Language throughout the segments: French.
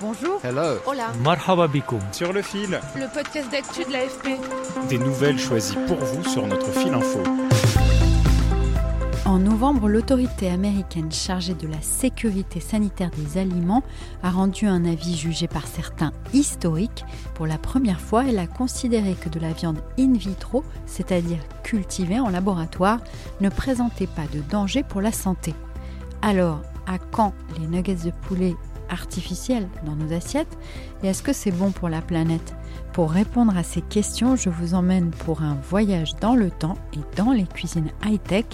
Bonjour. Hello. Hola. Marhaba bikoum. Sur le fil. Le podcast d'actu de l'AFP. Des nouvelles choisies pour vous sur notre fil info. En novembre, l'autorité américaine chargée de la sécurité sanitaire des aliments a rendu un avis jugé par certains historique. Pour la première fois, elle a considéré que de la viande in vitro, c'est-à-dire cultivée en laboratoire, ne présentait pas de danger pour la santé. Alors, à quand les nuggets de poulet artificiels dans nos assiettes Et est-ce que c'est bon pour la planète? Pour répondre à ces questions, je vous emmène pour un voyage dans le temps et dans les cuisines high-tech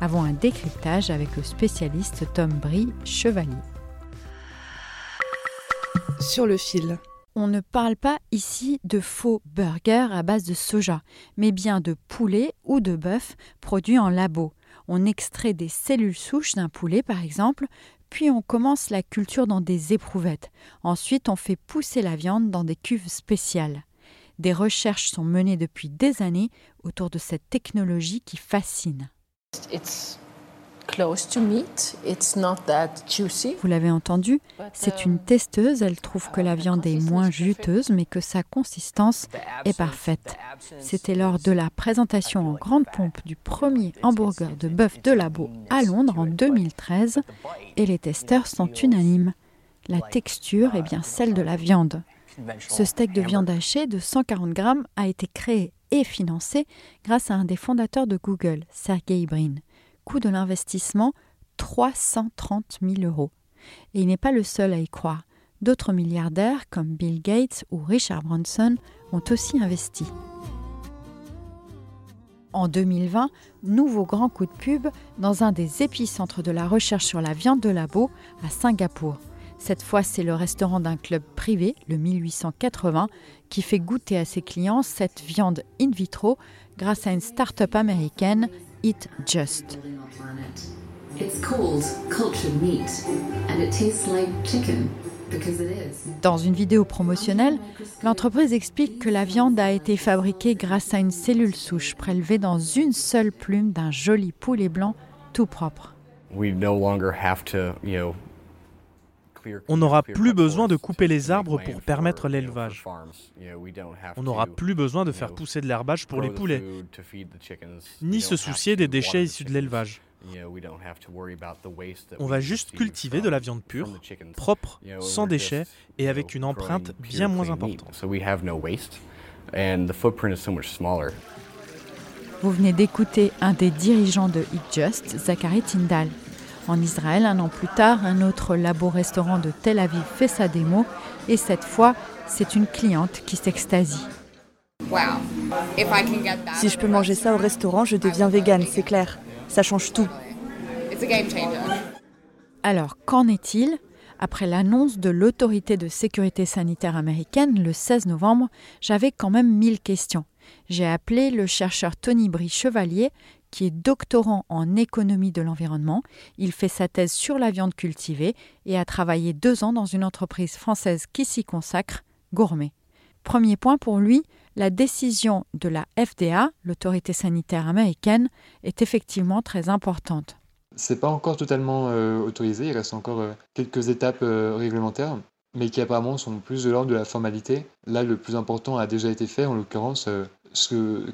avant un décryptage avec le spécialiste Tom Brie Chevalier. Sur le fil. On ne parle pas ici de faux burgers à base de soja, mais bien de poulet ou de bœuf produits en labo. On extrait des cellules souches d'un poulet par exemple, puis on commence la culture dans des éprouvettes. Ensuite, on fait pousser la viande dans des cuves spéciales. Des recherches sont menées depuis des années autour de cette technologie qui fascine. Vous l'avez entendu, c'est une testeuse, elle trouve que la viande est moins juteuse mais que sa consistance est parfaite. C'était lors de la présentation en grande pompe du premier hamburger de bœuf de labo à Londres en 2013 et les testeurs sont unanimes. La texture est bien celle de la viande. Ce steak de viande hachée de 140 grammes a été créé et financé grâce à un des fondateurs de Google, Sergey Brin. Coût de l'investissement 330 000 euros. Et il n'est pas le seul à y croire. D'autres milliardaires comme Bill Gates ou Richard Branson ont aussi investi. En 2020, nouveau grand coup de pub dans un des épicentres de la recherche sur la viande de labo à Singapour. Cette fois, c'est le restaurant d'un club privé, le 1880, qui fait goûter à ses clients cette viande in vitro grâce à une start-up américaine, Eat Just. Dans une vidéo promotionnelle, l'entreprise explique que la viande a été fabriquée grâce à une cellule souche prélevée dans une seule plume d'un joli poulet blanc tout propre. On n'aura plus besoin de couper les arbres pour permettre l'élevage. On n'aura plus besoin de faire pousser de l'herbage pour les poulets, ni se soucier des déchets issus de l'élevage. On va juste cultiver de la viande pure, propre, sans déchets et avec une empreinte bien moins importante. Vous venez d'écouter un des dirigeants de Eat Just, Zachary Tyndall. En Israël, un an plus tard, un autre labo-restaurant de Tel Aviv fait sa démo et cette fois, c'est une cliente qui s'extasie. Si je peux manger ça au restaurant, je deviens végane, c'est clair. Ça change tout. Alors, qu'en est-il? Après l'annonce de l'autorité de sécurité sanitaire américaine le 16 novembre, j'avais quand même mille questions. J'ai appelé le chercheur Tony Brie Chevalier, qui est doctorant en économie de l'environnement. Il fait sa thèse sur la viande cultivée et a travaillé deux ans dans une entreprise française qui s'y consacre, Gourmet. Premier point pour lui, la décision de la FDA, l'autorité sanitaire américaine, est effectivement très importante. C'est pas encore totalement euh, autorisé, il reste encore euh, quelques étapes euh, réglementaires, mais qui apparemment sont plus de l'ordre de la formalité. Là, le plus important a déjà été fait, en l'occurrence, ce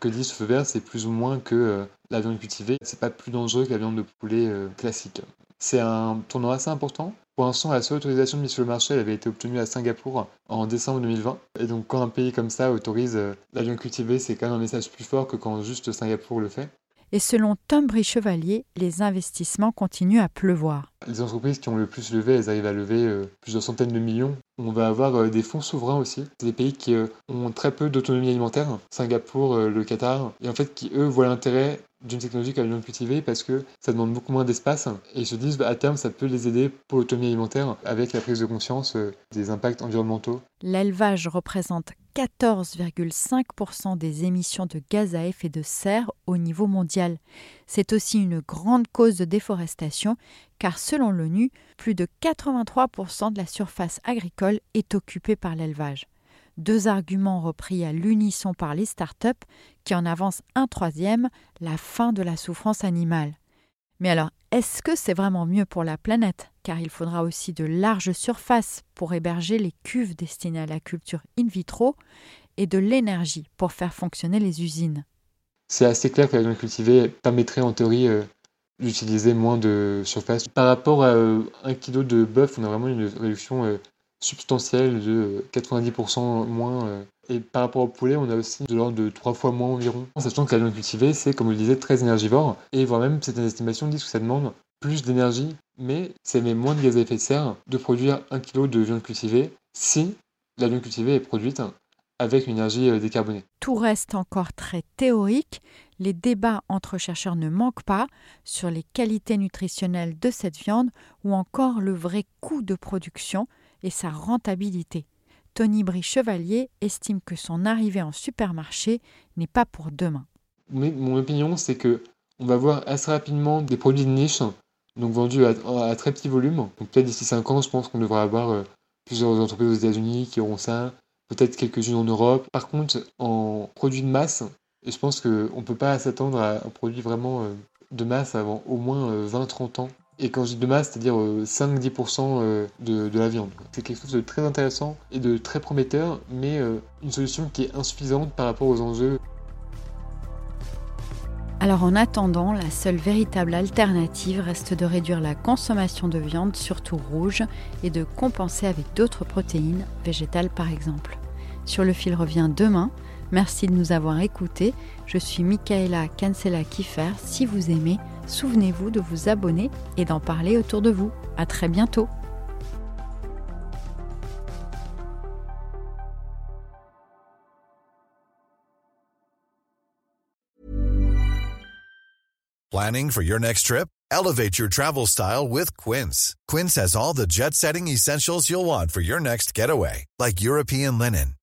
que, dit ce feu vert, c'est plus ou moins que la viande cultivée, c'est pas plus dangereux que la viande de poulet classique. C'est un tournoi assez important. Pour l'instant, la seule autorisation de mise sur le marché elle avait été obtenue à Singapour en décembre 2020. Et donc, quand un pays comme ça autorise la viande cultivée, c'est quand même un message plus fort que quand juste Singapour le fait. Et selon Tom Brie Chevalier, les investissements continuent à pleuvoir. Les entreprises qui ont le plus levé, elles arrivent à lever plusieurs centaines de millions. On va avoir des fonds souverains aussi. C'est des pays qui ont très peu d'autonomie alimentaire, Singapour, le Qatar, et en fait qui eux voient l'intérêt d'une technologie la viande cultivée parce que ça demande beaucoup moins d'espace et ils se disent bah, à terme ça peut les aider pour l'autonomie alimentaire avec la prise de conscience euh, des impacts environnementaux. L'élevage représente 14,5% des émissions de gaz à effet de serre au niveau mondial. C'est aussi une grande cause de déforestation car selon l'ONU, plus de 83% de la surface agricole est occupée par l'élevage deux arguments repris à l'unisson par les start-up qui en avancent un troisième, la fin de la souffrance animale. Mais alors, est-ce que c'est vraiment mieux pour la planète? Car il faudra aussi de larges surfaces pour héberger les cuves destinées à la culture in vitro et de l'énergie pour faire fonctionner les usines. C'est assez clair que la viande cultivée permettrait en théorie euh, d'utiliser moins de surface. Par rapport à euh, un kilo de bœuf, on a vraiment une réduction euh, substantielle de 90% moins. Euh, et par rapport au poulet, on a aussi de l'ordre de 3 fois moins environ. Sachant que la viande cultivée, c'est, comme je le disais, très énergivore. Et voire même, certaines estimations disent que ça demande plus d'énergie, mais ça émet moins de gaz à effet de serre de produire 1 kg de viande cultivée si la viande cultivée est produite avec une énergie euh, décarbonée. Tout reste encore très théorique. Les débats entre chercheurs ne manquent pas sur les qualités nutritionnelles de cette viande ou encore le vrai coût de production et sa rentabilité. Tony Brie-Chevalier estime que son arrivée en supermarché n'est pas pour demain. mon opinion, c'est que on va voir assez rapidement des produits de niche, donc vendus à, très petit volume. Donc peut-être d'ici 5 ans, je pense qu'on devrait avoir euh, plusieurs entreprises aux États-Unis qui auront ça, peut-être quelques-unes en Europe. Par contre, en produits de masse, je pense qu'on ne peut pas s'attendre à un produit vraiment euh, de masse avant au moins 20-30 euh, ans. Et quand je dis de masse, c'est-à-dire 5-10% euh, euh, de, de, la viande. C'est quelque chose de très intéressant et de très prometteur, mais euh, une solution qui est insuffisante par rapport aux enjeux. Alors en attendant, la seule véritable alternative reste de réduire la consommation de viande, surtout rouge, et de compenser avec d'autres protéines, végétales par exemple. Sur le fil revient demain. Merci de nous avoir écoutés. Je suis Michaela Cancela Kiffer. Si vous aimez, souvenez-vous de vous abonner et d'en parler autour de vous. À très bientôt. Planning for your next trip? Elevate your travel style with Quince. Quince has all the jet-setting essentials you'll want for your next getaway, like European linen,